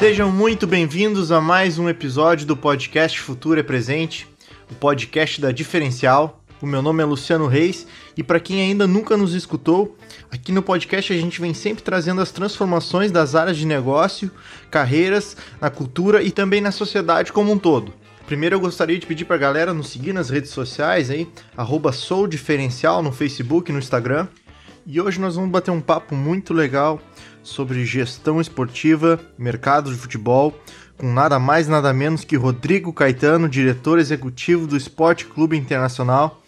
Sejam muito bem-vindos a mais um episódio do podcast Futuro é Presente, o podcast da Diferencial. O meu nome é Luciano Reis e para quem ainda nunca nos escutou, aqui no podcast a gente vem sempre trazendo as transformações das áreas de negócio, carreiras, na cultura e também na sociedade como um todo. Primeiro eu gostaria de pedir para a galera nos seguir nas redes sociais aí, soudiferencial no Facebook no Instagram. E hoje nós vamos bater um papo muito legal sobre gestão esportiva, mercado de futebol, com nada mais nada menos que Rodrigo Caetano, diretor executivo do Esporte Clube Internacional.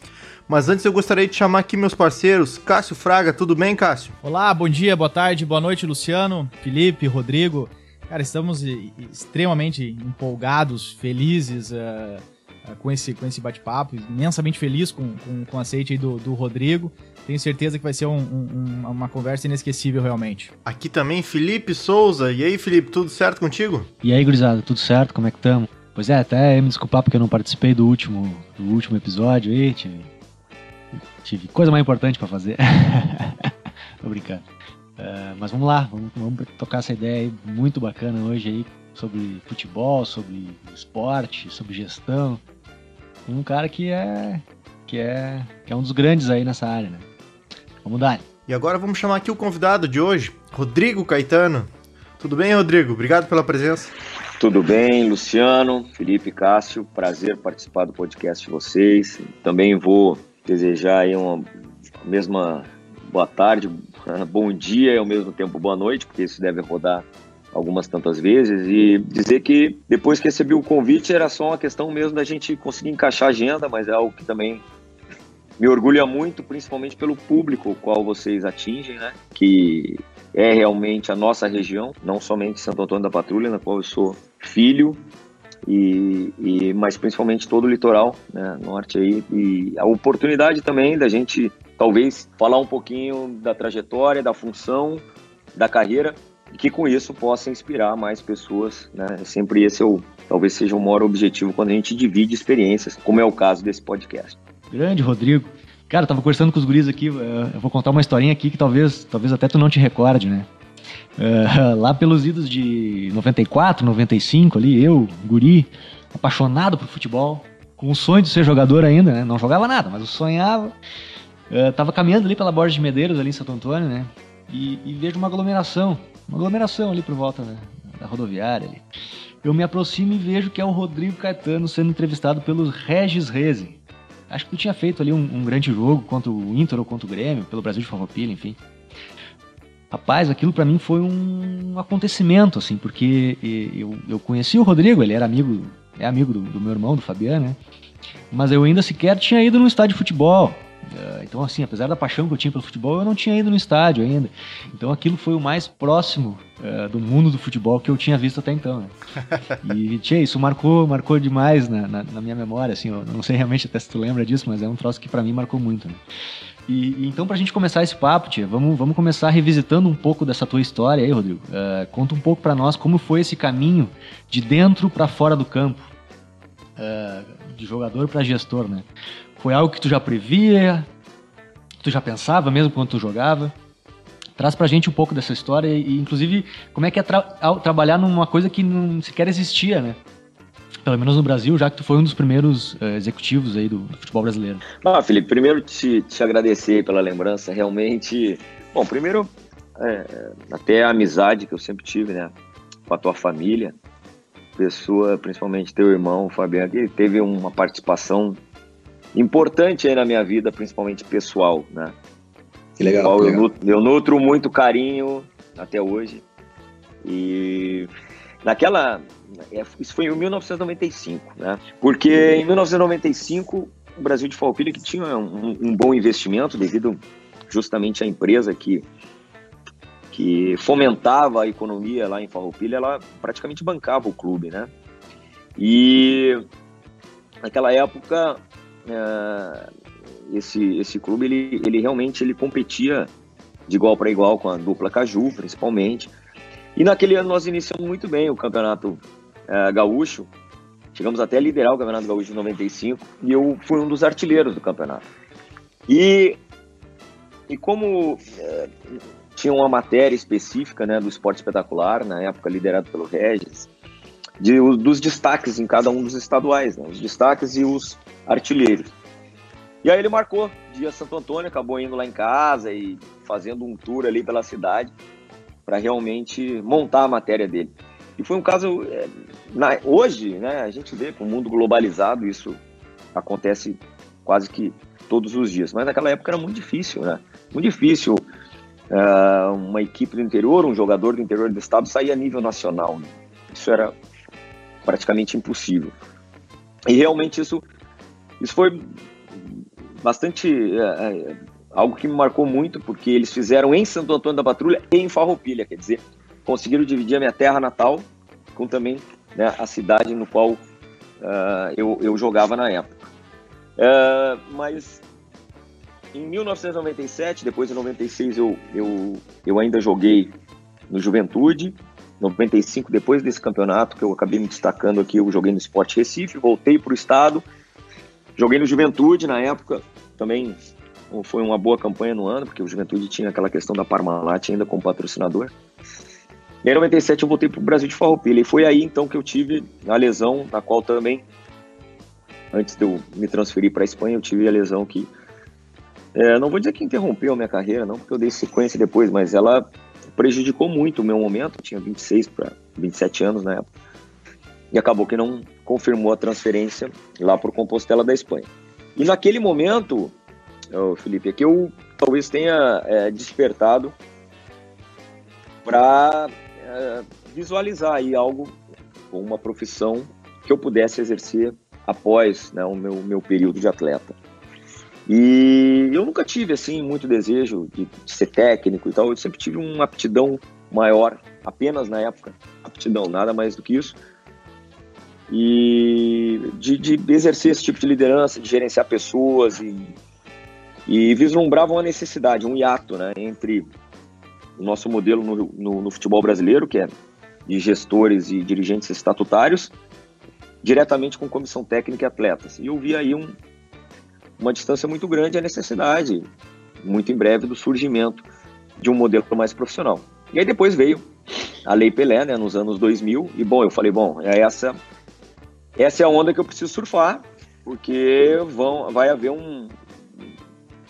Mas antes eu gostaria de chamar aqui meus parceiros, Cássio Fraga, tudo bem, Cássio? Olá, bom dia, boa tarde, boa noite, Luciano, Felipe, Rodrigo. Cara, estamos extremamente empolgados, felizes uh, com esse, com esse bate-papo, imensamente feliz com, com, com o aceite do, do Rodrigo. Tenho certeza que vai ser um, um, uma conversa inesquecível, realmente. Aqui também, Felipe Souza. E aí, Felipe, tudo certo contigo? E aí, gurizada, tudo certo? Como é que estamos? Pois é, até me desculpar porque eu não participei do último, do último episódio aí, tive, tive coisa mais importante para fazer. Tô brincando. Uh, mas vamos lá, vamos, vamos tocar essa ideia aí muito bacana hoje aí sobre futebol, sobre esporte, sobre gestão. Um cara que é que é que é um dos grandes aí nessa área, né? Vamos dar. E agora vamos chamar aqui o convidado de hoje, Rodrigo Caetano. Tudo bem, Rodrigo? Obrigado pela presença. Tudo bem, Luciano, Felipe, Cássio. Prazer participar do podcast de vocês. Também vou desejar aí uma mesma boa tarde, bom dia e ao mesmo tempo boa noite, porque isso deve rodar algumas tantas vezes e dizer que depois que recebi o convite era só uma questão mesmo da gente conseguir encaixar a agenda, mas é algo que também me orgulha muito, principalmente pelo público qual vocês atingem, né? Que é realmente a nossa região, não somente Santo Antônio da Patrulha, na qual eu sou filho, e, e mas principalmente todo o litoral né, norte aí e a oportunidade também da gente talvez falar um pouquinho da trajetória, da função, da carreira e que com isso possa inspirar mais pessoas, né? Sempre esse é o talvez seja o maior objetivo quando a gente divide experiências, como é o caso desse podcast. Grande, Rodrigo. Cara, eu tava conversando com os guris aqui, eh, eu vou contar uma historinha aqui que talvez, talvez até tu não te recorde, né? Uh, lá pelos idos de 94, 95 ali, eu, guri, apaixonado por futebol, com o sonho de ser jogador ainda, né? Não jogava nada, mas eu sonhava. Uh, tava caminhando ali pela Borda de Medeiros, ali em Santo Antônio, né? E, e vejo uma aglomeração, uma aglomeração ali por volta né? da rodoviária ali. Eu me aproximo e vejo que é o Rodrigo Caetano sendo entrevistado pelo Regis Reze. Acho que tu tinha feito ali um, um, grande jogo contra o Inter ou contra o Grêmio, pelo Brasil de Farroupilha, enfim. Rapaz, aquilo para mim foi um acontecimento, assim, porque eu, eu conheci o Rodrigo, ele era amigo, é amigo do, do meu irmão, do Fabiano, né? Mas eu ainda sequer tinha ido num estádio de futebol. Eh, então, assim, apesar da paixão que eu tinha pelo futebol, eu não tinha ido no estádio ainda. Então, aquilo foi o mais próximo uh, do mundo do futebol que eu tinha visto até então. Né? E, tchê, isso marcou, marcou demais na, na, na, minha memória. Assim, eu não sei realmente até se tu lembra disso, mas é um troço que para mim marcou muito. Né? E, e, então, pra gente começar esse papo, tia, vamos, vamos começar revisitando um pouco dessa tua história aí, Rodrigo. Uh, conta um pouco para nós como foi esse caminho de dentro para fora do campo. Uh, de jogador para gestor, né? Foi algo que tu já previa? Tu já pensava mesmo quando tu jogava? Traz pra gente um pouco dessa história e, inclusive, como é que é tra trabalhar numa coisa que não sequer existia, né? Pelo menos no Brasil, já que tu foi um dos primeiros uh, executivos aí do, do, futebol brasileiro. Ah, Felipe, primeiro te, te agradecer pela lembrança, realmente... Bom, primeiro, é, até a amizade que eu sempre tive, né? Com a tua família, pessoa, principalmente teu irmão, Fabiano, que teve uma participação importante aí na minha vida, principalmente pessoal, né? Que legal. Que legal. Eu, eu nutro muito carinho até hoje. E naquela. É, isso foi em 1995, né? Porque em 1995 o Brasil de Falpilha, que tinha um, um, bom investimento devido justamente à empresa que, que fomentava a economia lá em Farroupilha, ela praticamente bancava o clube, né? E naquela época é, esse, esse clube ele, ele realmente ele competia de igual para igual com a dupla Caju, principalmente. E naquele ano nós iniciamos muito bem o campeonato é, gaúcho. Chegamos até a liderar o campeonato gaúcho de 95 e eu fui um dos artilheiros do campeonato. E, e como é, tinha uma matéria específica né, do esporte espetacular, na época liderado pelo Regis, de, dos destaques em cada um dos estaduais, né, os destaques e os artilheiros. E aí ele marcou dia Santo Antônio, acabou indo lá em casa e fazendo um tour ali pela cidade para realmente montar a matéria dele. E foi um caso. É, na, hoje, né, a gente vê com o mundo globalizado, isso acontece quase que todos os dias. Mas naquela época era muito difícil, né? Muito difícil uh, uma equipe do interior, um jogador do interior do estado sair a nível nacional. Né? Isso era praticamente impossível. E realmente isso, isso foi bastante. Uh, algo que me marcou muito, porque eles fizeram em Santo Antônio da Patrulha e em Farroupilha, quer dizer, conseguiram dividir a minha terra natal com também né, a cidade no qual uh, eu, eu jogava na época. Uh, mas em 1997, depois de 96, eu, eu, eu ainda joguei no Juventude. 95, depois desse campeonato que eu acabei me destacando aqui, eu joguei no Esporte Recife, voltei para o estado, joguei no Juventude na época, também foi uma boa campanha no ano, porque o Juventude tinha aquela questão da Parmalat ainda como patrocinador. E em 97 eu voltei para o Brasil de Farroupilha. E foi aí então que eu tive a lesão, na qual também, antes de eu me transferir para a Espanha, eu tive a lesão que. É, não vou dizer que interrompeu a minha carreira, não, porque eu dei sequência depois, mas ela prejudicou muito o meu momento. Eu tinha 26 para 27 anos na época. E acabou que não confirmou a transferência lá para o Compostela da Espanha. E naquele momento, Felipe, é que eu talvez tenha é, despertado para é, visualizar aí algo com uma profissão que eu pudesse exercer após né, o meu, meu período de atleta. E eu nunca tive assim muito desejo de, de, ser técnico e tal. Eu sempre tive uma aptidão maior, apenas na época, aptidão, nada mais do que isso. E de, de exercer esse tipo de liderança, de gerenciar pessoas e, e vislumbrava uma necessidade, um hiato, né, entre o nosso modelo no, no, no futebol brasileiro, que é de gestores e dirigentes estatutários, diretamente com comissão técnica e atletas. E eu vi aí um, uma distância muito grande, a necessidade, muito em breve, do surgimento de um modelo mais profissional. E aí depois veio a Lei Pelé, né, nos anos 2000, e bom, eu falei, bom, é essa, essa é a onda que eu preciso surfar, porque vão, vai haver um,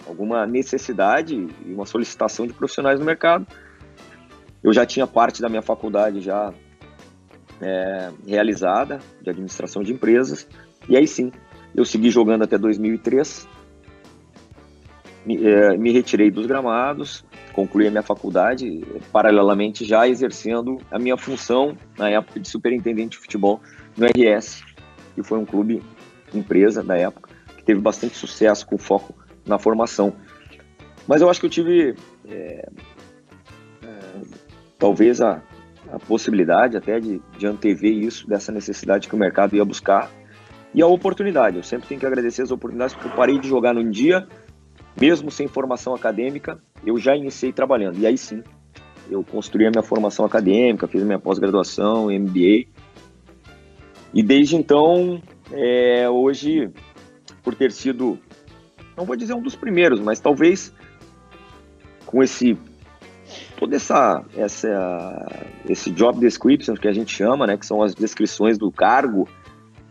alguma necessidade e uma solicitação de profissionais no mercado. Eu já tinha parte da minha faculdade já é, realizada de administração de empresas e aí sim eu segui jogando até 2003. Me, é, me retirei dos gramados, concluí a minha faculdade, paralelamente já exercendo a minha função na época de superintendente de futebol no RS, que foi um clube empresa da época, que teve bastante sucesso com foco na formação. Mas eu acho que eu tive é, é, talvez a, a possibilidade até de, de antever isso, dessa necessidade que o mercado ia buscar e a oportunidade. Eu sempre tenho que agradecer as oportunidades porque eu parei de jogar num dia, mesmo sem formação acadêmica, eu já iniciei trabalhando. E aí sim, eu construí a minha formação acadêmica, fiz minha pós-graduação, MBA. E desde então, é, hoje, por ter sido não vou dizer um dos primeiros, mas talvez com esse toda essa essa esse job description que a gente chama, né, que são as descrições do cargo,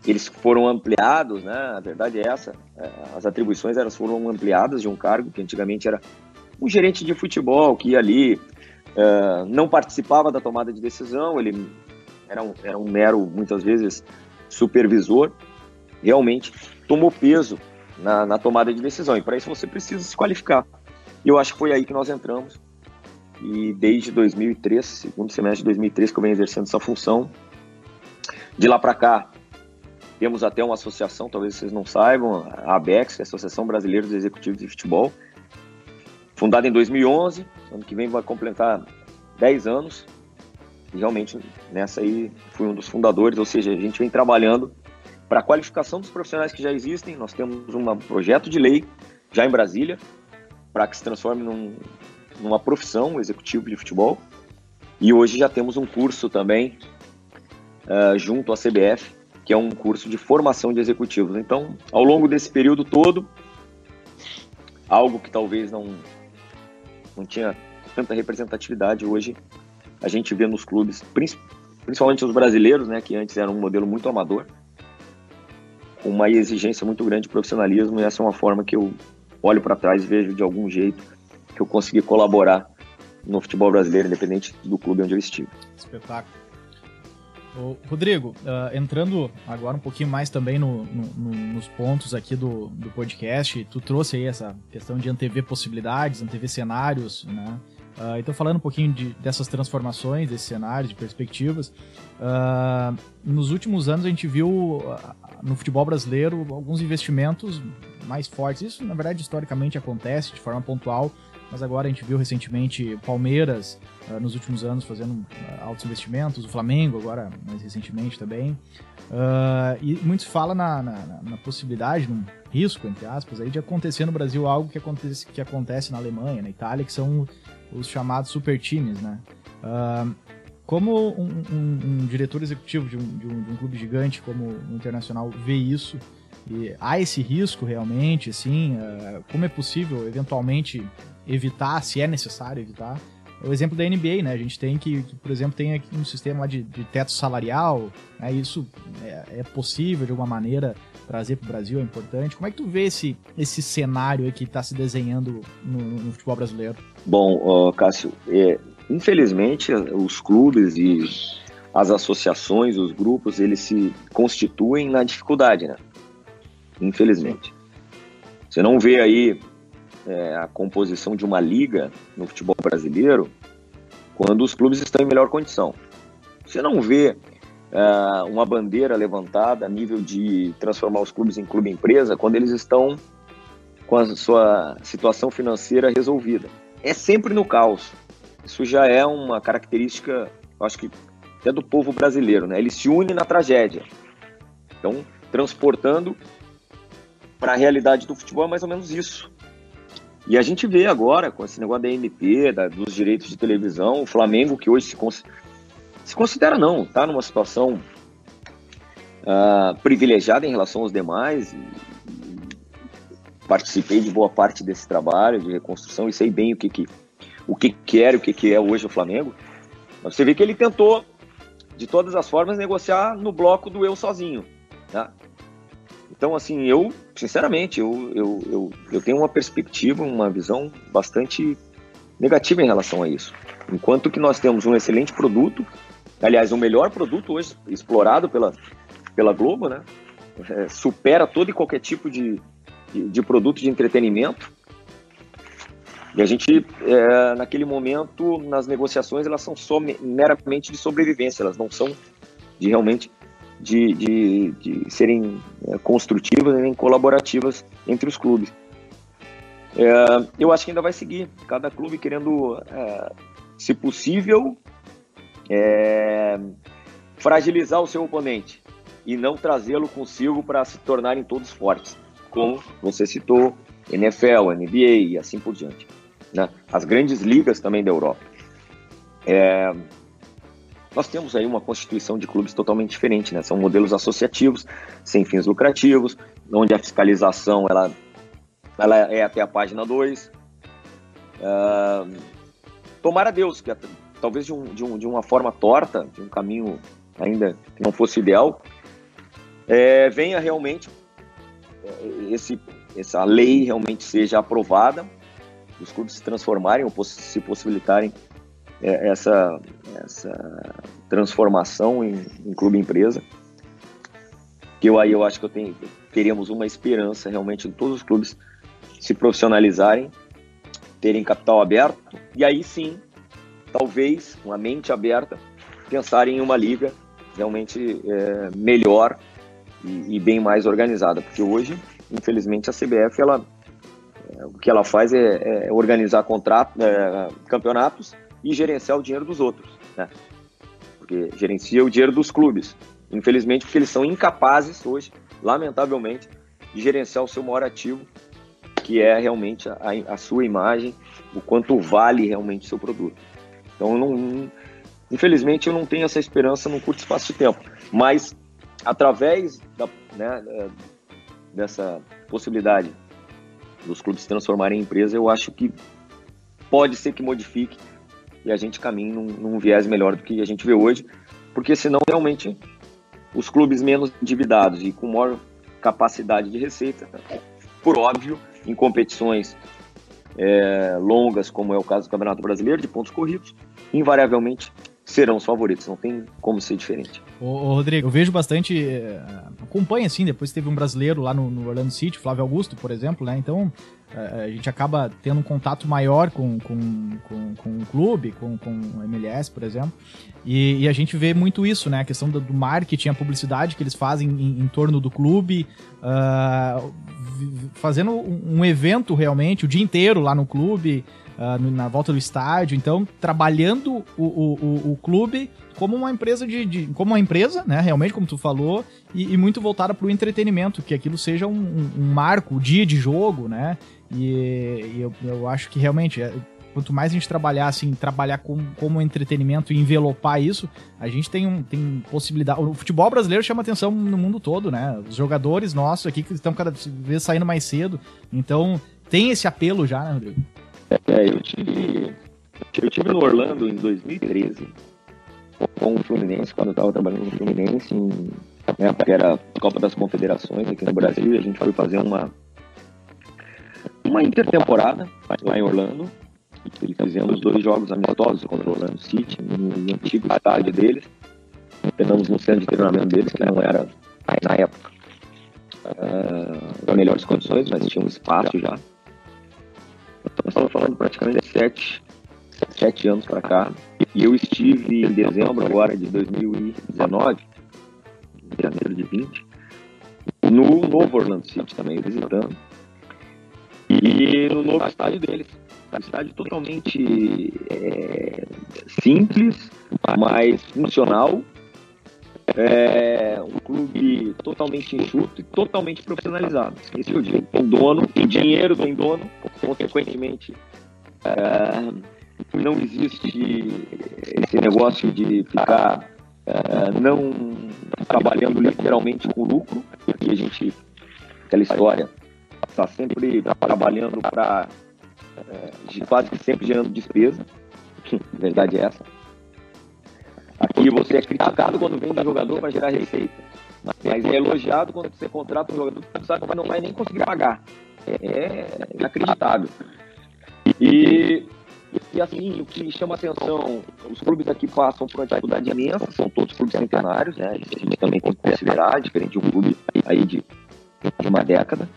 eles foram ampliados, né? A verdade é essa, é, as atribuições elas foram ampliadas de um cargo que antigamente era um gerente de futebol que ia ali uh, não participava da tomada de decisão, ele era um, era um mero muitas vezes supervisor, realmente tomou peso na, na tomada de decisão. E para isso você precisa se qualificar. E eu acho que foi aí que nós entramos. E desde 2003, segundo semestre de 2003, que eu venho exercendo essa função. De lá para cá, temos até uma associação, talvez vocês não saibam, a ABEX, que é a Associação Brasileira dos Executivos de Futebol, fundada em 2011, ano que vem vai completar 10 anos. Realmente nessa aí fui um dos fundadores, ou seja, a gente vem trabalhando para a qualificação dos profissionais que já existem, nós temos um projeto de lei já em Brasília para que se transforme num, numa profissão executivo de futebol. E hoje já temos um curso também uh, junto à CBF, que é um curso de formação de executivos. Então, ao longo desse período todo, algo que talvez não, não tinha tanta representatividade hoje a gente vê nos clubes, principalmente os brasileiros, né, que antes era um modelo muito amador, com uma exigência muito grande de profissionalismo, e essa é uma forma que eu olho para trás e vejo de algum jeito que eu consegui colaborar no futebol brasileiro, independente do clube onde eu estive. Espetáculo. Ô, Rodrigo, uh, entrando agora um pouquinho mais também no, no, no, nos pontos aqui do, do podcast, tu trouxe aí essa questão de antever possibilidades, antever cenários, né? Uh, então, falando um pouquinho de, dessas transformações, desses cenários, de perspectivas, uh, nos últimos anos a gente viu uh, no futebol brasileiro alguns investimentos mais fortes. Isso, na verdade, historicamente acontece de forma pontual, mas agora a gente viu recentemente Palmeiras, nos últimos anos, fazendo altos investimentos, o Flamengo, agora mais recentemente também. e muito se fala na, na, na possibilidade, num risco, entre aspas, aí, de acontecer no Brasil algo que acontece, que acontece na Alemanha, na Itália, que são os chamados super times, né? Uh, como um, um, um, diretor executivo de um, de, de um, clube gigante como o Internacional vê isso? E há esse risco realmente, assim? Uh, como é possível, eventualmente, evitar, se é necessário evitar? O exemplo da NBA, né? A gente tem que, que por exemplo, tem aqui um sistema de, de teto salarial, né? Isso é, é possível, de alguma maneira, trazer para o Brasil, é importante. Como é que tu vê esse, esse cenário que está se desenhando no, no, futebol brasileiro? Bom, uh, Cássio, é, infelizmente os clubes e as associações, os grupos, eles se constituem na dificuldade, né? Infelizmente. Você não vê aí é, a composição de uma liga no futebol brasileiro quando os clubes estão em melhor condição. Você não vê uh, uma bandeira levantada a nível de transformar os clubes em clube empresa quando eles estão com a sua situação financeira resolvida. É sempre no caos. Isso já é uma característica, acho que até do povo brasileiro, né? Ele se une na tragédia. Então, transportando para a realidade do futebol é mais ou menos isso. E a gente vê agora, com esse negócio da MP, da, dos direitos de televisão, o Flamengo, que hoje se, se considera não, está numa situação uh, privilegiada em relação aos demais. participei de boa parte desse trabalho de reconstrução e sei bem o que, que, o que, que era e o que, que é hoje o Flamengo. Você vê que ele tentou, de todas as formas, negociar no bloco do eu sozinho. Né? Então, assim, eu, sinceramente, eu, eu, eu, eu tenho uma perspectiva, uma visão bastante negativa em relação a isso. Enquanto que nós temos um excelente produto, aliás, o melhor produto hoje explorado pela, pela Globo, né? É, supera todo e qualquer tipo de, de, de, produto de entretenimento. E a gente, é, naquele momento, nas negociações, elas são só meramente de sobrevivência, elas não são de realmente de, de, de serem é, construtivas nem colaborativas entre os clubes. É, eu acho que ainda vai seguir, cada clube querendo, é, se possível, é, fragilizar o seu oponente e não trazê-lo consigo para se tornarem todos fortes, como você citou, NFL, NBA e assim por diante. Né? As grandes ligas também da Europa. É, nós temos aí uma constituição de clubes totalmente diferente, né? São modelos associativos, sem fins lucrativos, onde a fiscalização ela, ela é até a página 2. Uh, tomara Deus que talvez de, um, de, um, de uma forma torta, de um caminho ainda que não fosse ideal, é, venha realmente é, esse, essa lei realmente seja aprovada, os clubes se transformarem ou se possibilitarem essa, essa transformação em, em clube empresa. Que eu aí eu acho que eu tenho, teríamos uma esperança realmente de todos os clubes se profissionalizarem, terem capital aberto e aí sim talvez, com a mente aberta, pensarem em uma liga realmente é, melhor e, e, bem mais organizada. Porque hoje, infelizmente, a CBF, ela, é, o que ela faz é, é organizar contrato, é, campeonatos e gerenciar o dinheiro dos outros. Né? Porque gerencia o dinheiro dos clubes. Infelizmente, porque eles são incapazes hoje, lamentavelmente, de gerenciar o seu maior ativo, que é realmente a, a sua imagem, o quanto vale realmente o seu produto. Então, eu não, infelizmente, eu não tenho essa esperança num curto espaço de tempo. Mas, através da, né, dessa possibilidade dos clubes se transformarem em empresa, eu acho que pode ser que modifique e a gente caminhe num, num viés melhor do que a gente vê hoje, porque senão realmente os clubes menos endividados e com maior capacidade de receita, por óbvio, em competições é, longas, como é o caso do Campeonato Brasileiro, de pontos corridos, invariavelmente serão os favoritos, não tem como ser diferente. Ô, ô Rodrigo, eu vejo bastante, é, acompanha assim, depois teve um brasileiro lá no, no Orlando City, Flávio Augusto, por exemplo, né, então é, a gente acaba tendo um contato maior com, com, com, com o clube, com, com o MLS, por exemplo, e, e, a gente vê muito isso, né? A questão do, do marketing, a publicidade que eles fazem em, em torno do clube, uh, fazendo um, evento realmente, o dia inteiro lá no clube, uh, na volta do estádio, então trabalhando o, o, o clube como uma empresa de, de, como uma empresa, né, realmente como tu falou, e, e muito voltada para o entretenimento, que aquilo seja um, um, marco, o dia de jogo, né, e, e eu, eu acho que realmente é, quanto mais a gente trabalhar assim, trabalhar com, como entretenimento e envelopar isso, a gente tem, um, tem possibilidade. O futebol brasileiro chama atenção no mundo todo, né? Os jogadores nossos aqui que estão cada vez saindo mais cedo. Então, tem esse apelo já, né, Rodrigo? É, eu tive, eu tive no Orlando em 2013 com o Fluminense, quando eu estava trabalhando no Fluminense, em, né, que era a Copa das Confederações aqui no Brasil, e a gente foi fazer uma, uma intertemporada lá em Orlando. E fizemos dois jogos amistosos contra o Orlando City, no antigo estádio deles. Treinamos no centro de treinamento deles, que não era, na época, uh, melhores condições, mas tinha um espaço já. Estamos falando praticamente sete, sete anos para cá. E eu estive em dezembro agora de 2019, janeiro de 20, no novo Orlando City também, visitando. E no novo estádio deles. Estádio totalmente é, simples, mas funcional. É um clube totalmente enxuto e totalmente profissionalizado. Esse é o dia. Tem dono, tem dinheiro, tem dono, consequentemente. É, não existe esse negócio de ficar uh, não trabalhando literalmente com lucro, porque a gente, aquela história, está sempre trabalhando para uh, quase que sempre gerando despesa, a verdade é essa. Aqui você é criticado quando vem um jogador para gerar receita, mas é elogiado quando você contrata um jogador que sabe que não vai nem conseguir pagar. É inacreditável. E e assim, o que chama atenção, os clubes aqui passam por uma dificuldade imensa, são todos clubes centenários, né? A gente também tem que considerar, diferente de um clube aí de, de uma década.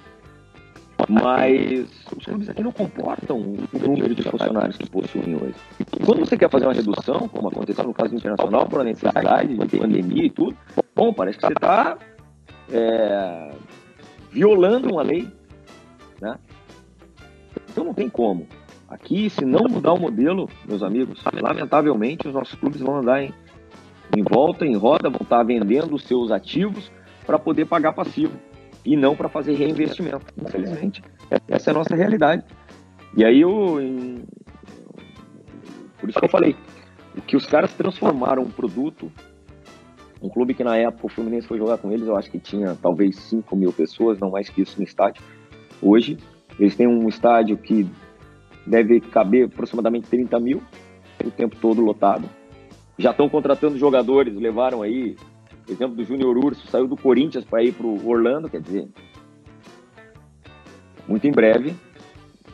Mas os clubes aqui não comportam o número de funcionários que possuem hoje. E quando você quer fazer uma redução, como aconteceu no caso internacional, por necessidade de pandemia e tudo, bom, parece que você está é, violando uma lei, né? Então não tem como. Aqui, se não mudar o modelo, meus amigos, lamentavelmente os nossos clubes vão andar em, em volta, em roda, vão estar vendendo os seus ativos para poder pagar passivo e não para fazer reinvestimento. Infelizmente, essa é a nossa realidade. E aí, eu, em... por isso que eu falei, o que os caras transformaram um produto, um clube que na época o Fluminense foi jogar com eles, eu acho que tinha talvez 5 mil pessoas, não mais que isso no estádio. Hoje, eles têm um estádio que deve caber aproximadamente 30 mil, o tempo todo lotado. Já estão contratando jogadores, levaram aí, exemplo do Júnior Urso, saiu do Corinthians para ir para o Orlando, quer dizer, muito em breve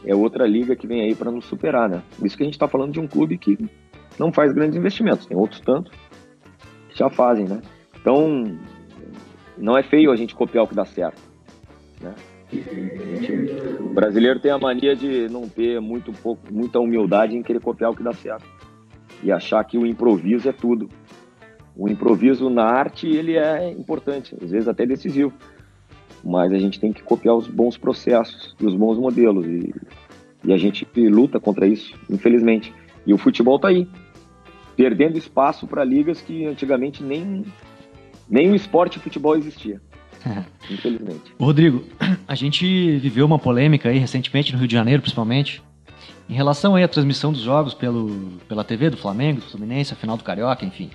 é outra liga que vem aí para nos superar, né? Por isso que a gente está falando de um clube que não faz grandes investimentos, tem outros tantos que já fazem, né? Então, não é feio a gente copiar o que dá certo, né? O brasileiro tem a mania de não ter muito pouco, muita humildade em querer copiar o que dá certo e achar que o improviso é tudo. O improviso na arte ele é importante, às vezes até decisivo, mas a gente tem que copiar os bons processos e os bons modelos e, e a gente luta contra isso, infelizmente. E o futebol está aí, perdendo espaço para ligas que antigamente nem nem o esporte futebol existia. Infelizmente. Rodrigo, a gente viveu uma polêmica aí recentemente no Rio de Janeiro, principalmente, em relação aí à transmissão dos jogos pelo, pela TV do Flamengo, do Fluminense, a final do Carioca, enfim.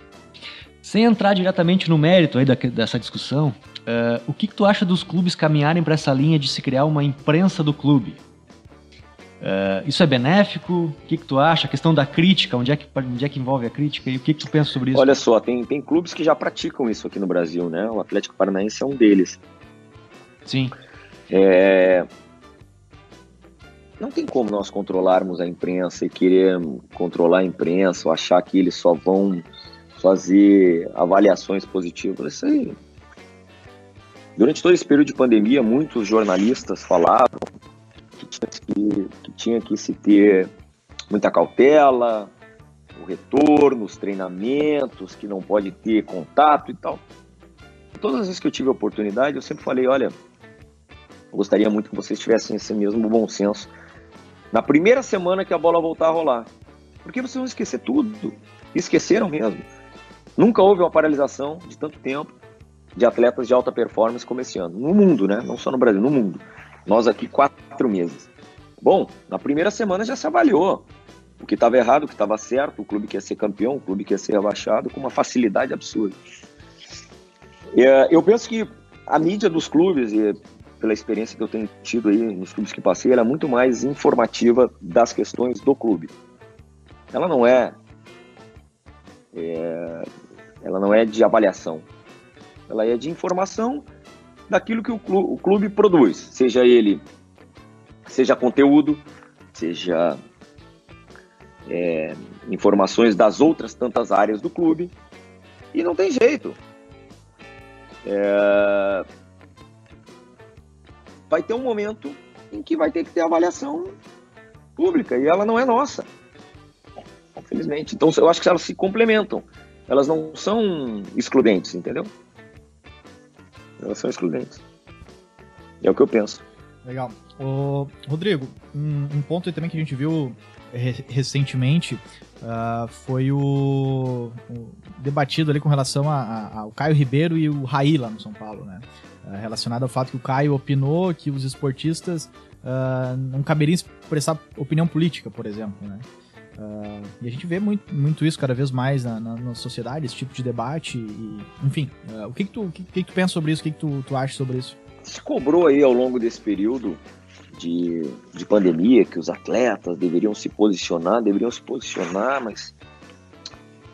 Sem entrar diretamente no mérito aí da, dessa discussão, uh, o que, que, tu acha dos clubes caminharem para essa linha de se criar uma imprensa do clube? Uh, isso é benéfico? O que, que tu acha? A questão da crítica, onde é que, onde é que envolve a crítica? E o que, que tu pensa sobre isso? Olha só, tem, tem clubes que já praticam isso aqui no Brasil, né? O Atlético Paranaense é um deles. Sim. É... Não tem como nós controlarmos a imprensa e querer controlar a imprensa ou achar que eles só vão fazer avaliações positivas. Isso aí. Durante todo esse período de pandemia, muitos jornalistas falavam que tinha que, que, tinha que se ter muita cautela, o retorno, os treinamentos, que não pode ter contato e tal. Todas as vezes que eu tive a oportunidade, eu sempre falei, olha, gostaria muito que vocês tivessem esse mesmo bom senso na primeira semana que a bola voltar a rolar. Porque vocês vão esquecer tudo. Esqueceram mesmo. Nunca houve uma paralisação de tanto tempo de atletas de alta performance como esse ano. No mundo, né? Não só no Brasil, no mundo. Nós aqui, quatro meses. Bom, na primeira semana já se avaliou o que estava errado, o que estava certo, o clube que ia ser campeão, o clube que ia ser rebaixado, com uma facilidade absurda. É, eu penso que a mídia dos clubes, e pela experiência que eu tenho tido aí nos clubes que passei, ela é muito mais informativa das questões do clube. Ela não é, é ela não é de avaliação, ela é de informação daquilo que o clube, o clube produz, seja ele, seja conteúdo, seja é, informações das outras tantas áreas do clube, e não tem jeito. É, vai ter um momento em que vai ter que ter avaliação pública e ela não é nossa, infelizmente. Então eu acho que elas se complementam, elas não são excludentes, entendeu? Elas são excludentes. É o que eu penso. Legal. Ô, Rodrigo, um, um ponto também que a gente viu re recentemente uh, foi o, o, debatido ali com relação ao Caio Ribeiro e o Raí lá no São Paulo, né? Uh, relacionado ao fato que o Caio opinou que os esportistas uh, não caberiam expressar opinião política, por exemplo, né? Uh, e a gente vê muito, muito isso cada vez mais na, na, na sociedade, esse tipo de debate. E, enfim, uh, o que, que, tu, que, que, tu pensa sobre isso? O que, que tu, tu acha sobre isso? Se cobrou aí ao longo desse período de, de pandemia que os atletas deveriam se posicionar, deveriam se posicionar, mas.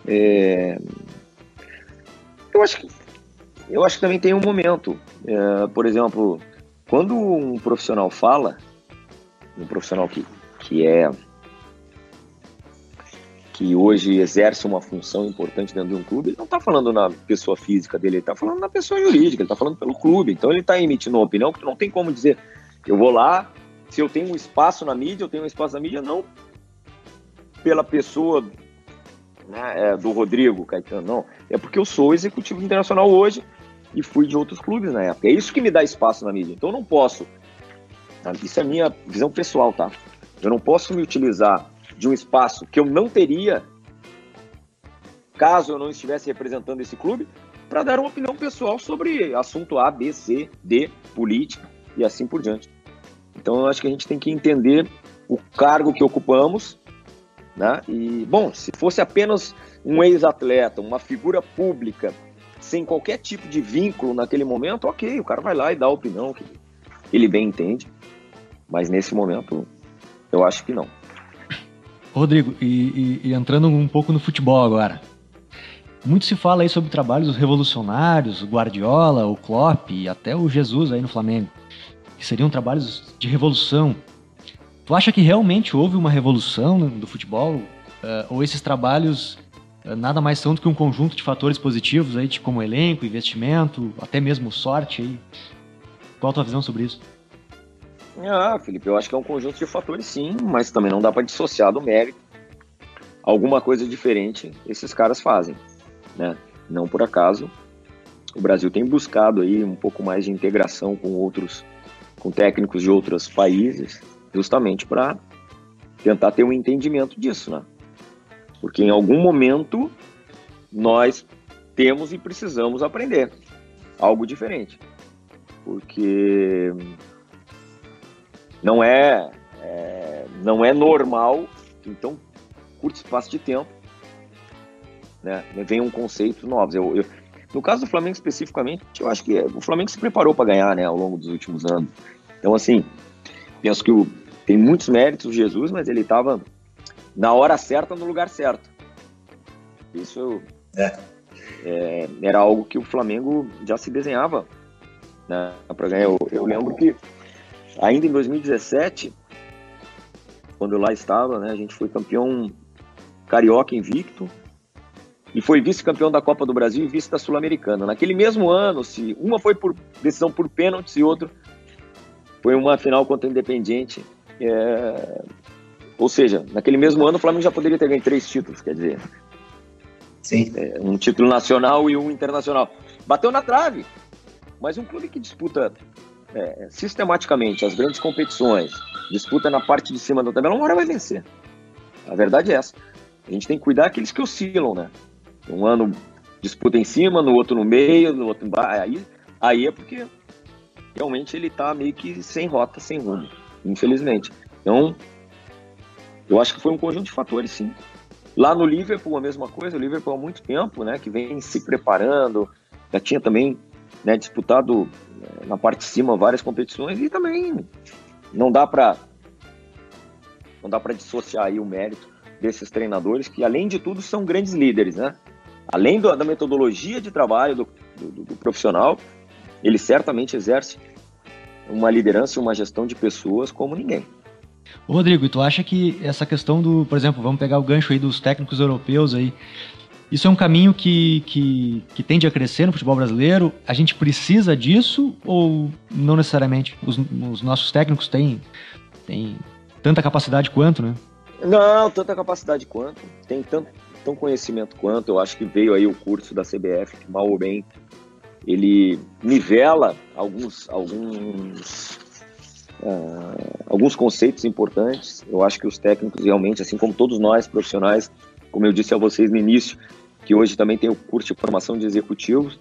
É, eu acho que eu acho que também tem um momento. É, por exemplo, quando um profissional fala, um profissional que, que é que hoje exerce uma função importante dentro de um clube, ele não está falando na pessoa física dele, ele está falando na pessoa jurídica, ele está falando pelo clube. Então ele está emitindo uma opinião que não tem como dizer, eu vou lá, se eu tenho um espaço na mídia, eu tenho um espaço na mídia, não pela pessoa né, é, do Rodrigo Caetano, não. É porque eu sou executivo internacional hoje e fui de outros clubes na época. É isso que me dá espaço na mídia. Então eu não posso, isso é minha visão pessoal, tá? Eu não posso me utilizar de um espaço que eu não teria caso eu não estivesse representando esse clube para dar uma opinião pessoal sobre assunto A, B, C, D, política e assim por diante. Então eu acho que a gente tem que entender o cargo que ocupamos, né? E bom, se fosse apenas um ex-atleta, uma figura pública, sem qualquer tipo de vínculo naquele momento, ok, o cara vai lá e dá a opinião que ele bem entende. Mas nesse momento, eu acho que não. Rodrigo, e, e, e, entrando um pouco no futebol agora. Muito se fala aí sobre trabalhos revolucionários, o Guardiola, o Klopp e até o Jesus aí no Flamengo, que seriam trabalhos de revolução. Tu acha que realmente houve uma revolução do futebol? Uh, ou esses trabalhos uh, nada mais são do que um conjunto de fatores positivos aí, como elenco, investimento, até mesmo sorte aí? Qual a tua visão sobre isso? Ah, Felipe, eu acho que é um conjunto de fatores sim, mas também não dá para dissociar do mérito. Alguma coisa diferente esses caras fazem, né? Não por acaso o Brasil tem buscado aí um pouco mais de integração com outros, com técnicos de outros países, justamente para tentar ter um entendimento disso, né? Porque em algum momento nós temos e precisamos aprender algo diferente, porque não é, é, não é normal, então, curto espaço de tempo, né, vem um conceito novo. Eu, eu, no caso do Flamengo especificamente, eu acho que o Flamengo se preparou para ganhar, né, ao longo dos últimos anos. Então, assim, penso que o, tem muitos méritos o Jesus, mas ele estava na hora certa, no lugar certo. Isso é. É, era algo que o Flamengo já se desenhava né, para ganhar. Eu, eu, lembro que ainda em 2017, quando eu lá estava, né, a gente foi campeão carioca invicto e foi vice-campeão da Copa do Brasil e vice da Sul-Americana. Naquele mesmo ano, se uma foi por decisão por pênaltis e outra foi uma final contra o Independiente. É... Ou seja, naquele mesmo ano o Flamengo já poderia ter ganho três títulos, quer dizer. Sim. É, um título nacional e um internacional. Bateu na trave. Mas um clube que disputa é, sistematicamente as grandes competições, disputa na parte de cima da tabela, uma hora vai vencer. A verdade é essa. A gente tem que cuidar daqueles que oscilam, né? Um ano disputa em cima, no outro no meio, no outro embaixo. Aí, aí é porque realmente ele tá meio que sem rota, sem rumo, infelizmente. Então, eu acho que foi um conjunto de fatores, sim. Lá no Liverpool, a mesma coisa. O Liverpool há muito tempo, né, que vem se preparando. Já tinha também né, disputado eh, na parte de cima várias competições e também não dá para não dá para dissociar aí o mérito desses treinadores que além de tudo são grandes líderes, né? Além do, da metodologia de trabalho do, do, do profissional, ele certamente exerce uma liderança e uma gestão de pessoas como ninguém. Rodrigo, e tu acha que essa questão do, por exemplo, vamos pegar o gancho aí dos técnicos europeus aí, isso é um caminho que, que, que tende a crescer no futebol brasileiro? A gente precisa disso ou não necessariamente? Os, os nossos técnicos têm, têm tanta capacidade quanto, né? Não, tanta capacidade quanto. Tem tanto, tão conhecimento quanto. Eu acho que veio aí o curso da CBF, que mal ou bem ele nivela alguns, alguns, uh, alguns conceitos importantes. Eu acho que os técnicos realmente, assim como todos nós profissionais, como eu disse a vocês no início, que hoje também tem o curso de formação de executivos,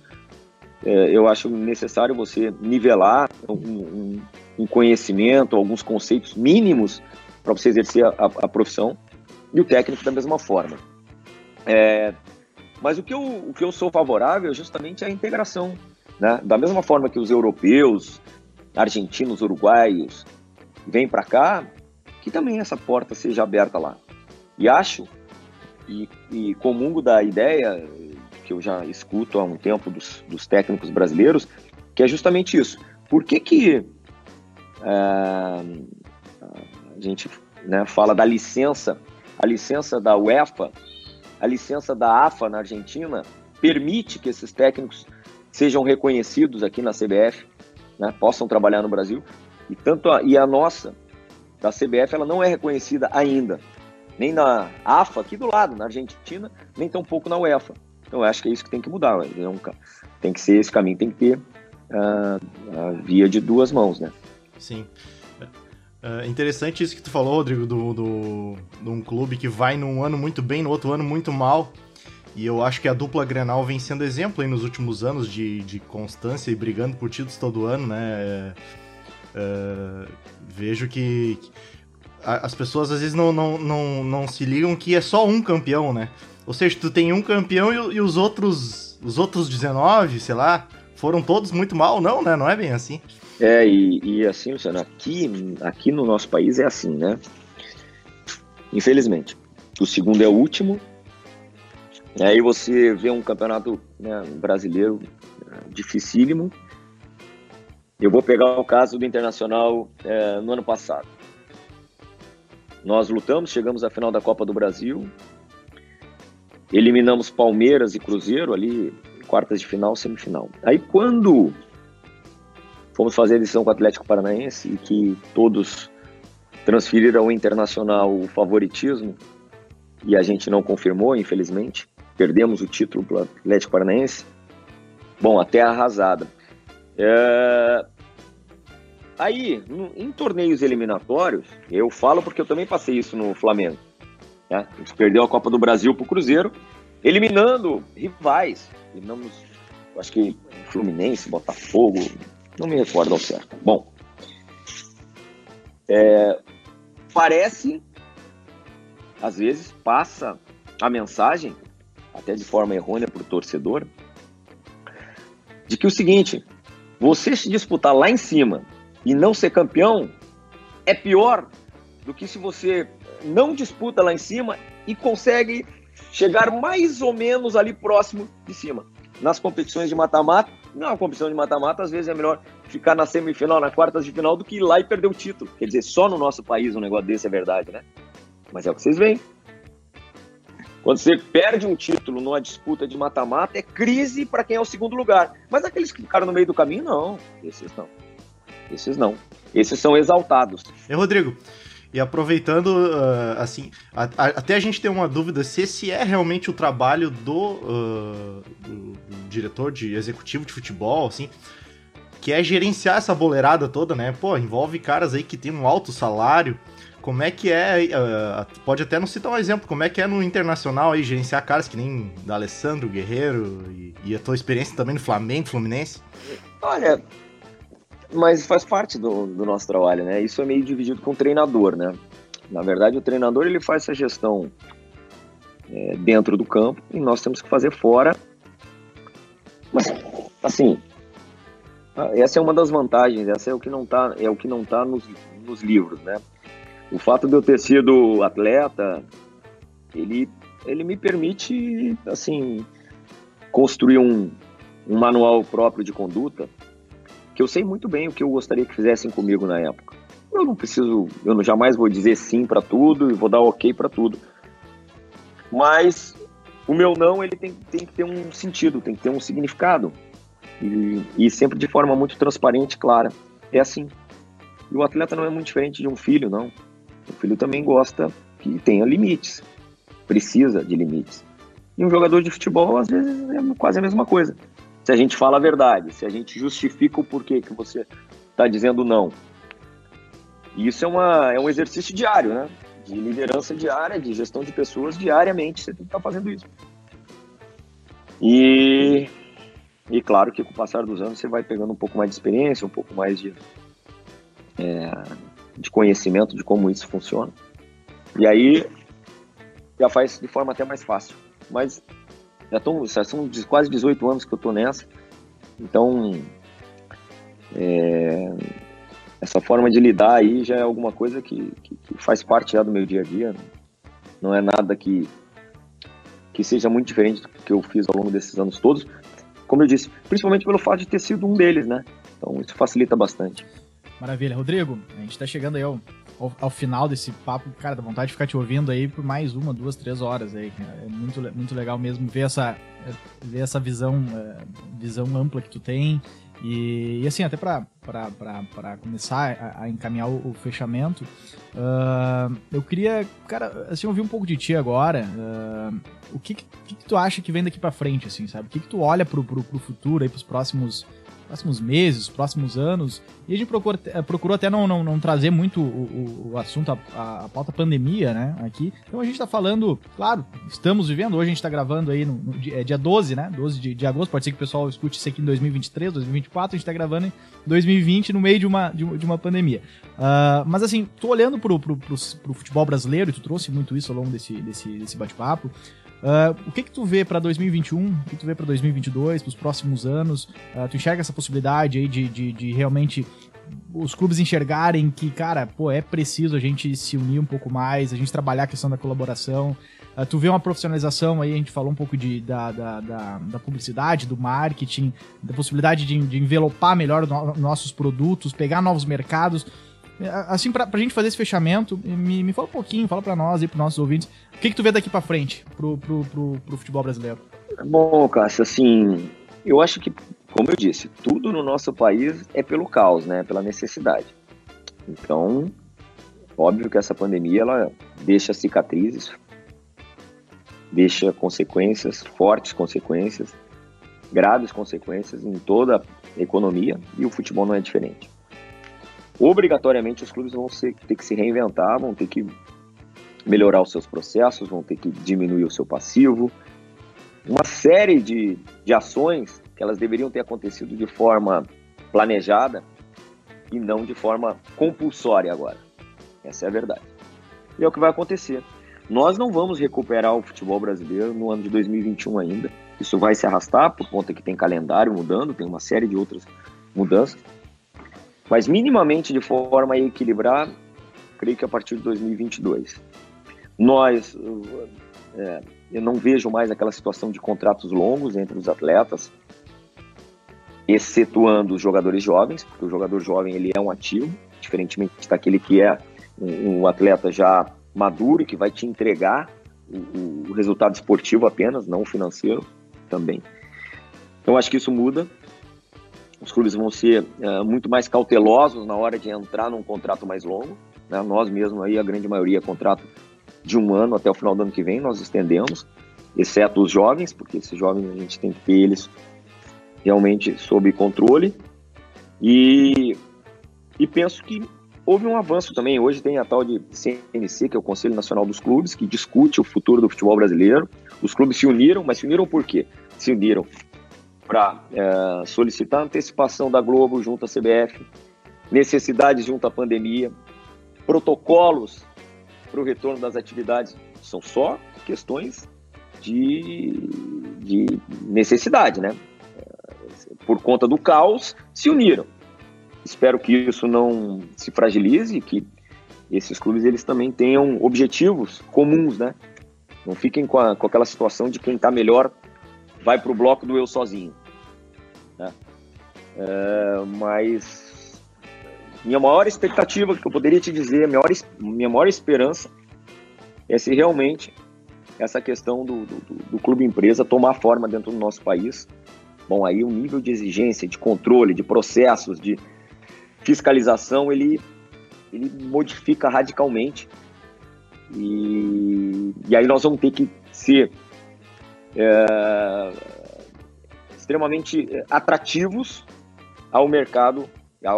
é, eu acho necessário você nivelar um, um, conhecimento, alguns conceitos mínimos para você exercer a, a, profissão e o técnico da mesma forma. É, mas o que, eu, o que eu sou favorável é justamente a integração. Né? Da mesma forma que os europeus, argentinos, uruguaios vêm para cá, que também essa porta seja aberta lá. E acho, e, e comungo da ideia que eu já escuto há um tempo dos, dos técnicos brasileiros, que é justamente isso. Por que que é, a gente né, fala da licença, a licença da UEFA a licença da AFA na Argentina permite que esses técnicos sejam reconhecidos aqui na CBF, né, possam trabalhar no Brasil. E tanto a, e a nossa da CBF ela não é reconhecida ainda, nem na AFA aqui do lado, na Argentina, nem tampouco na UEFA. Então eu acho que é isso que tem que mudar. Nunca. Tem que ser esse caminho, tem que ter uh, a via de duas mãos, né? Sim. É interessante isso que tu falou, Rodrigo, do, do, de um clube que vai num ano muito bem, no outro ano muito mal. E eu acho que a dupla Grenal vem sendo exemplo aí nos últimos anos de, de constância e brigando por títulos todo ano, né? É, é, vejo que as pessoas às vezes não, não, não, não se ligam que é só um campeão, né? Ou seja, tu tem um campeão e, e os outros os outros 19, sei lá, foram todos muito mal, não, né? Não é bem assim. É, e, e assim, Luciano, aqui, aqui no nosso país é assim, né? Infelizmente. O segundo é o último. E aí você vê um campeonato né, brasileiro é, dificílimo. Eu vou pegar o caso do Internacional é, no ano passado. Nós lutamos, chegamos à final da Copa do Brasil, eliminamos Palmeiras e Cruzeiro ali, quartas de final, semifinal. Aí quando Fomos fazer a decisão com o Atlético Paranaense e que todos transferiram ao Internacional o favoritismo e a gente não confirmou, infelizmente. Perdemos o título para o Atlético Paranaense. Bom, até arrasada. É... Aí, em torneios eliminatórios, eu falo porque eu também passei isso no Flamengo. Né? A gente perdeu a Copa do Brasil para o Cruzeiro, eliminando rivais. Eliminamos, acho que Fluminense, Botafogo, não me recordo ao certo. Bom, é, parece, às vezes, passa a mensagem, até de forma errônea para o torcedor, de que o seguinte: você se disputar lá em cima e não ser campeão é pior do que se você não disputa lá em cima e consegue chegar mais ou menos ali próximo de cima. Nas competições de mata-mata, não, competição de mata-mata, às vezes é melhor ficar na semifinal, na quartas de final, do que ir lá e perder o título. Quer dizer, só no nosso país um negócio desse é verdade, né? Mas é o que vocês veem. Quando você perde um título numa disputa de mata-mata, é crise para quem é o segundo lugar. Mas aqueles que ficaram no meio do caminho, não. Esses não. Esses não. Esses são exaltados. E Rodrigo, e aproveitando, uh, assim, a, a, até a gente tem uma dúvida se esse é realmente o trabalho do, uh, do, do, diretor de executivo de futebol, assim, que é gerenciar essa boleirada toda, né? Pô, envolve caras aí que tem um alto salário, como é que é, uh, pode até não citar um exemplo, como é que é no internacional aí, gerenciar caras que nem da Alessandro Guerreiro e, e a tua experiência também no Flamengo, Fluminense? Olha, mas faz parte do, do nosso trabalho, né? Isso é meio dividido com o treinador, né? Na verdade, o treinador ele faz essa gestão é, dentro do campo e nós temos que fazer fora. Mas, assim, essa é uma das vantagens, essa é o que não está é o que não tá nos, nos livros, né? o fato de eu ter sido atleta, ele, ele me permite, assim, construir um, um manual próprio de conduta que eu sei muito bem o que eu gostaria que fizessem comigo na época. Eu não preciso, eu não, jamais vou dizer sim para tudo e vou dar ok para tudo. Mas o meu não, ele tem, tem que ter um sentido, tem que ter um significado. E, e sempre de forma muito transparente e clara. É assim. E o atleta não é muito diferente de um filho, não. O filho também gosta que tenha limites, precisa de limites. E um jogador de futebol, às vezes, é quase a mesma coisa. Se a gente fala a verdade, se a gente justifica o porquê que você está dizendo não. Isso é, uma, é um exercício diário, né? De liderança diária, de gestão de pessoas diariamente, você tem que estar tá fazendo isso. E, e claro que com o passar dos anos você vai pegando um pouco mais de experiência, um pouco mais de, é, de conhecimento de como isso funciona. E aí já faz de forma até mais fácil. Mas já, tô, são quase 18 anos que eu estou nessa, então é, essa forma de lidar aí já é alguma coisa que, que, que, faz parte já do meu dia a dia. Não é nada que, que seja muito diferente do que eu fiz ao longo desses anos todos. Como eu disse, principalmente pelo fato de ter sido um deles, né? Então isso facilita bastante. Maravilha. Rodrigo, a gente tá chegando aí ao, ao, ao, final desse papo. Cara, dá vontade de ficar te ouvindo aí por mais uma, duas, três horas aí. É muito, muito legal mesmo ver essa, ver essa visão, é, visão ampla que tu tem. E, e assim, até para começar a, a encaminhar o, o fechamento, uh, eu queria, cara, assim, ouvir um pouco de ti agora. Uh, o que, que, que, tu acha que vem daqui para frente, assim, sabe? O que, que tu olha pro, pro, pro futuro aí, pros próximos próximos meses, próximos anos. E a gente procurou, eh, procurou até não, não, não trazer muito o, o, assunto, a, a, pauta pandemia, né, aqui. Então a gente tá falando, claro, estamos vivendo, hoje a gente tá gravando aí no, no é dia 12, né, 12 de, de agosto, pode ser que o pessoal escute isso aqui em 2023, 2024, a gente tá gravando em 2020 no meio de uma, de, de uma pandemia. Uh, mas assim, tô olhando pro, pro, pro, pro futebol brasileiro, e tu trouxe muito isso ao longo desse, desse, desse bate-papo, Uh, o que que tu vê para 2021? O que tu vê para 2022, para os próximos anos? Uh, tu enxerga essa possibilidade aí de, de, de, realmente os clubes enxergarem que, cara, pô, é preciso a gente se unir um pouco mais, a gente trabalhar a questão da colaboração. Uh, tu vê uma profissionalização aí, a gente falou um pouco de, da, da, da, da publicidade, do marketing, da possibilidade de, de envelopar melhor no, nossos produtos, pegar novos mercados. Assim, pra, pra gente fazer esse fechamento, me, me fala um pouquinho, fala pra nós e pros nossos ouvintes, o que, que tu vê daqui pra frente pro, pro, pro, pro futebol brasileiro? Bom, Cássio, assim, eu acho que, como eu disse, tudo no nosso país é pelo caos, né? Pela necessidade. Então, óbvio que essa pandemia, ela deixa cicatrizes, deixa consequências, fortes consequências, graves consequências em toda a economia e o futebol não é diferente obrigatoriamente os clubes vão ser, ter que se reinventar, vão ter que melhorar os seus processos, vão ter que diminuir o seu passivo. Uma série de, de ações que elas deveriam ter acontecido de forma planejada e não de forma compulsória agora. Essa é a verdade. E é o que vai acontecer. Nós não vamos recuperar o futebol brasileiro no ano de 2021 ainda. Isso vai se arrastar por conta que tem calendário mudando, tem uma série de outras mudanças. Mas minimamente de forma a equilibrar, creio que a partir de 2022. Nós, é, eu não vejo mais aquela situação de contratos longos entre os atletas, excetuando os jogadores jovens, porque o jogador jovem ele é um ativo, diferentemente daquele que é um, um atleta já maduro que vai te entregar o, o, resultado esportivo apenas, não financeiro também. Então acho que isso muda. Os clubes vão ser é, muito mais cautelosos na hora de entrar num contrato mais longo. Né? Nós mesmo aí a grande maioria é contrato de um ano até o final do ano que vem nós estendemos, exceto os jovens, porque esses jovens a gente tem que ter eles realmente sob controle. E, e penso que houve um avanço também. Hoje tem a tal de CNC, que é o Conselho Nacional dos Clubes, que discute o futuro do futebol brasileiro. Os clubes se uniram, mas se uniram por quê? Se uniram para é, solicitar antecipação da Globo junto à CBF, necessidades junto à pandemia, protocolos para o retorno das atividades. São só questões de, de necessidade, né? por conta do caos, se uniram. Espero que isso não se fragilize, que esses clubes eles também tenham objetivos comuns, né? Não fiquem com, a, com aquela situação de quem está melhor vai para o bloco do eu sozinho. É, mas minha maior expectativa que eu poderia te dizer, minha maior, minha maior esperança é se realmente essa questão do, do, do clube empresa tomar forma dentro do nosso país Bom, aí o nível de exigência, de controle, de processos, de fiscalização, ele, ele modifica radicalmente. E, e aí nós vamos ter que ser é, extremamente atrativos ao mercado,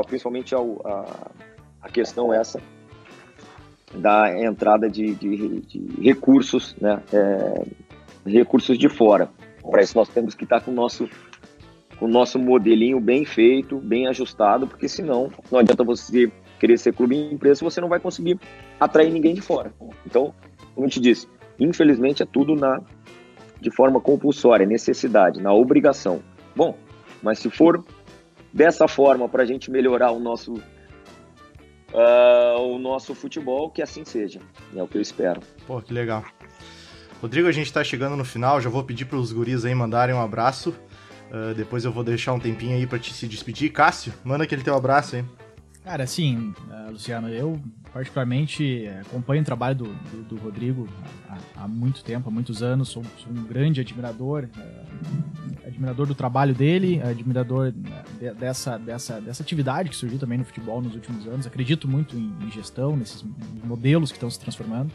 principalmente ao, a, a questão essa da entrada de, de, de recursos, né, é, recursos de fora. Para isso nós temos que estar com o nosso o nosso modelinho bem feito, bem ajustado, porque senão não adianta você querer ser clube em empresa você não vai conseguir atrair ninguém de fora. Então, como eu te disse, infelizmente é tudo na de forma compulsória, necessidade, na obrigação. Bom, mas se for dessa forma para a gente melhorar o nosso uh, o nosso futebol, que assim seja. É o que eu espero. Pô, que legal. Rodrigo, a gente está chegando no final, já vou pedir para os guris aí mandarem um abraço. Uh, depois eu vou deixar um tempinho aí para te se despedir. Cássio, manda aquele teu abraço aí. Cara, assim, uh, Luciano, eu particularmente acompanho o trabalho do, do, do Rodrigo há, há, muito tempo, há muitos anos. Sou, sou um grande admirador, uh, admirador do trabalho dele, admirador de, dessa, dessa, dessa atividade que surgiu também no futebol nos últimos anos. Acredito muito em, em gestão, nesses modelos que estão se transformando.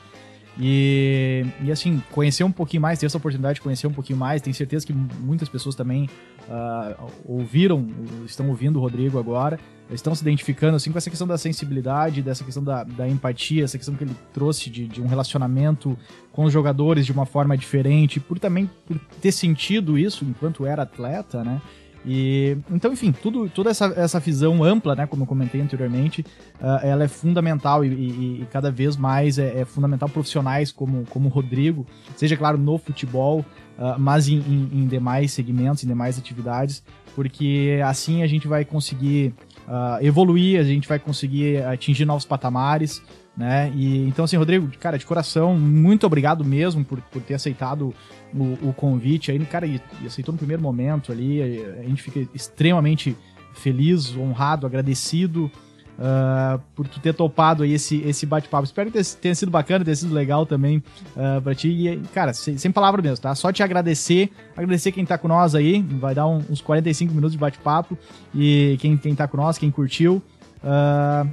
E, e assim, conhecer um pouquinho mais, ter essa oportunidade de conhecer um pouquinho mais, tenho certeza que muitas pessoas também uh, ouviram, estão ouvindo o Rodrigo agora, estão se identificando assim com essa questão da sensibilidade, dessa questão da, da empatia, essa questão que ele trouxe de, de um relacionamento com os jogadores de uma forma diferente, por também por ter sentido isso enquanto era atleta, né? E, então, enfim, tudo, toda essa, essa visão ampla, né, como eu comentei anteriormente, uh, ela é fundamental e, e, e cada vez mais é, é, fundamental profissionais como, como o Rodrigo, seja, claro, no futebol, uh, mas em, em, em, demais segmentos, em demais atividades, porque assim a gente vai conseguir uh, evoluir, a gente vai conseguir atingir novos patamares, né? E então assim, Rodrigo, cara, de coração, muito obrigado mesmo por, por ter aceitado o, o convite aí, cara, e, e, aceitou no primeiro momento ali. A, a gente fica extremamente feliz, honrado, agradecido uh, por tu ter topado aí esse, esse bate-papo. Espero que tenha sido bacana, tenha sido legal também uh, pra ti. E, cara, sem, sem palavra mesmo, tá? Só te agradecer, agradecer quem tá com nós aí. Vai dar um, uns 45 minutos de bate-papo. E quem, quem tá com nós, quem curtiu. Uh,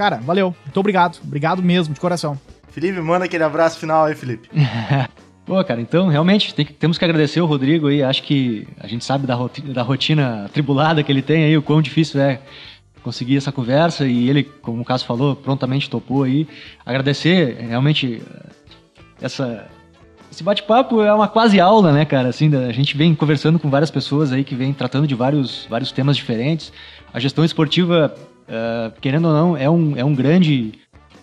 Cara, valeu. Muito obrigado. Obrigado mesmo, de coração. Felipe, manda aquele abraço final aí, Felipe. Pô, cara, então realmente tem que, temos que agradecer o Rodrigo aí. Acho que a gente sabe da rotina, da rotina tribulada que ele tem aí, o quão difícil é conseguir essa conversa e ele, como o Caso falou, prontamente topou aí. Agradecer realmente essa esse bate-papo é uma quase aula, né, cara? Assim, a gente vem conversando com várias pessoas aí que vem tratando de vários, vários temas diferentes. A gestão esportiva uh, querendo ou não, é um, é um grande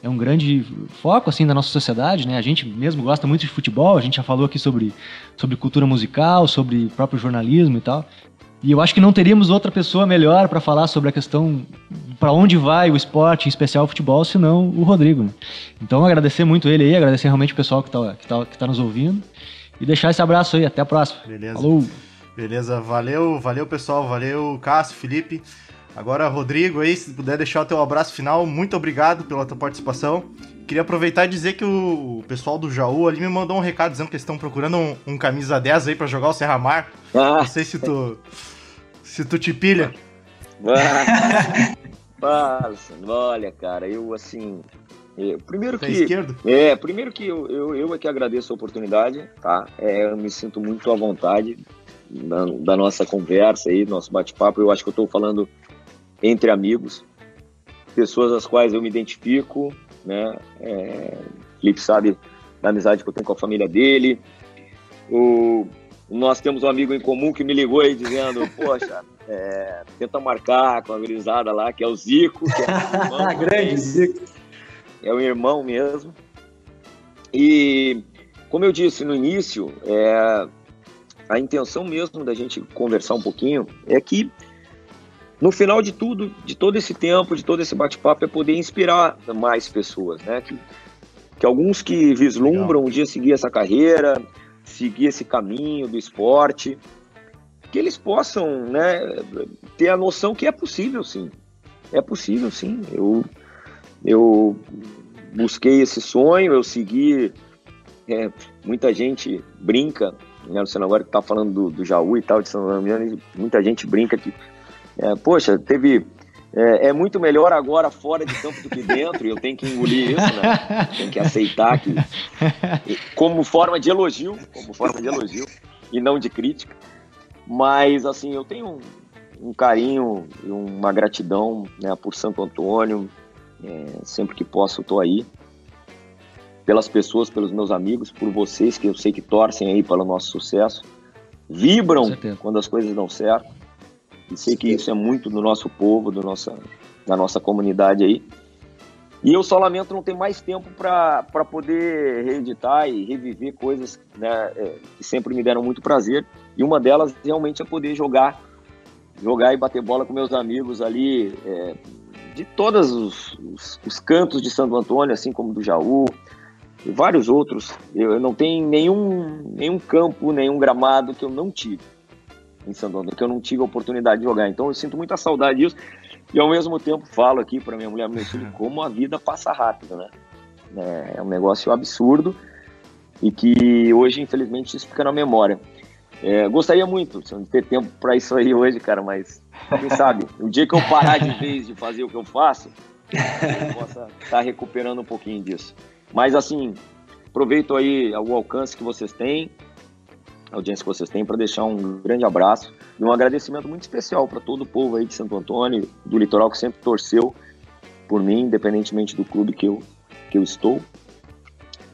é um grande foco assim da nossa sociedade, né? A gente mesmo gosta muito de futebol, a gente já falou aqui sobre, sobre cultura musical, sobre próprio jornalismo e tal. E eu acho que não teríamos outra pessoa melhor para falar sobre a questão para onde vai o esporte, em especial o futebol, senão o Rodrigo. Né? Então agradecer muito ele aí, agradecer realmente o pessoal que está que tá, que tá nos ouvindo e deixar esse abraço aí. Até a próxima. Beleza. Falou. Beleza, valeu, valeu pessoal, valeu Cássio, Felipe. Agora, Rodrigo, aí, se puder deixar o teu abraço final, muito obrigado pela tua participação. Queria aproveitar e dizer que o pessoal do Jaú ali me mandou um recado dizendo que eles estão procurando um, um camisa 10 aí para jogar o Serra Mar. Ah. Não sei se tu se tu te pilha. Ah, olha, cara, eu assim, é, primeiro tá que esquerdo? é, primeiro que eu, eu, eu é que agradeço a oportunidade, tá? É, eu me sinto muito à vontade da, da nossa conversa aí, nosso bate-papo. Eu acho que eu estou falando entre amigos, pessoas às quais eu me identifico, né? É, Felipe sabe da amizade que eu tenho com a família dele. O, nós temos um amigo em comum que me ligou aí dizendo, poxa, é, tenta marcar com a gurizada lá, que é o Zico. Que é irmão, Grande Zico. É o irmão mesmo. E, como eu disse no início, é, a intenção mesmo da gente conversar um pouquinho é que no final de tudo, de todo esse tempo, de todo esse bate-papo, é poder inspirar mais pessoas, né? Que, que alguns que vislumbram um dia seguir essa carreira, seguir esse caminho do esporte, que eles possam, né, ter a noção que é possível, sim. É possível, sim. Eu, eu busquei esse sonho, eu segui. É, muita gente brinca, né, Luciano, agora que tá falando do, do Jaú e tal, de São Damiano, muita gente brinca que é, poxa, teve. É, é, muito melhor agora fora de campo do que dentro, e eu tenho que engolir isso, né? Tenho que aceitar que. Como forma de elogio, como forma de elogio, e não de crítica. Mas, assim, eu tenho um, um carinho e uma gratidão né, por Santo Antônio. É, sempre que posso, estou aí. Pelas pessoas, pelos meus amigos, por vocês que eu sei que torcem aí pelo nosso sucesso. Vibram quando as coisas dão certo. E sei que isso é muito do nosso povo, do nossa, da nossa comunidade aí. E eu só lamento não ter mais tempo para poder reeditar e reviver coisas né, é, que sempre me deram muito prazer. E uma delas realmente é poder jogar, jogar e bater bola com meus amigos ali é, de todos os, os, os, cantos de Santo Antônio, assim como do Jaú e vários outros. Eu, eu não tenho nenhum, nenhum campo, nenhum gramado que eu não tive em Antônio, que eu não tive a oportunidade de jogar. Então eu sinto muita saudade disso. E ao mesmo tempo falo aqui para minha mulher, meu filho, como a vida passa rápido, né? É, é um negócio absurdo e que hoje, infelizmente, isso fica na memória. É, gostaria muito de ter tempo para isso aí hoje, cara, mas quem sabe, o dia que eu parar de vez de fazer o que eu faço, eu possa estar tá recuperando um pouquinho disso. Mas assim, aproveito aí o alcance que vocês têm, audiência que vocês têm, para deixar um grande abraço e um agradecimento muito especial para todo o povo aí de Santo Antônio, do litoral, que sempre torceu por mim, independentemente do clube que eu, que eu estou.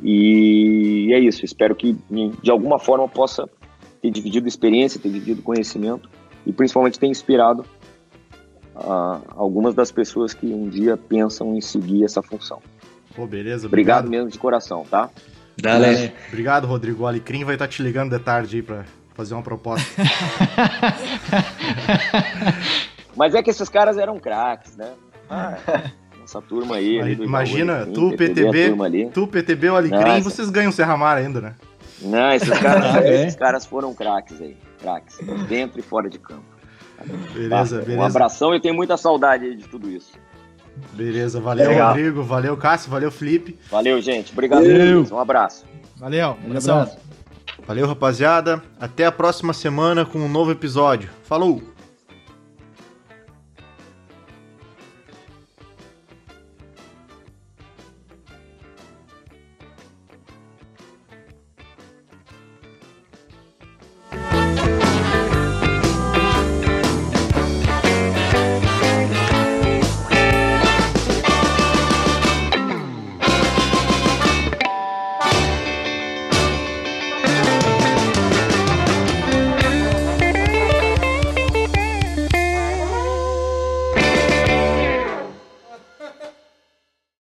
E é isso, espero que de alguma forma possa ter dividido experiência, ter dividido conhecimento e principalmente ter inspirado uh, algumas das pessoas que um dia pensam em seguir essa função. Pô, beleza. Obrigado, obrigado mesmo de coração, tá? Dale. Obrigado, Rodrigo. O Alecrim vai estar te ligando de tarde aí para fazer uma proposta. Mas é que esses caras eram craques, né? Ah, essa turma aí. aí imagina, Alecrim, tu, PTB, PTB tu, PTB, o Alecrim, Nossa. vocês ganham o Serramar ainda, né? Não, esses caras, ah, esses caras foram craques aí. Craques, dentro e fora de campo. Beleza, tá? beleza. Um abração e eu tenho muita saudade de tudo isso. Beleza, valeu Legal. Rodrigo, valeu Cássio, valeu Felipe. Valeu, gente. Obrigado. Valeu. Um abraço. Valeu, um abraço. Valeu, rapaziada. Até a próxima semana com um novo episódio. Falou!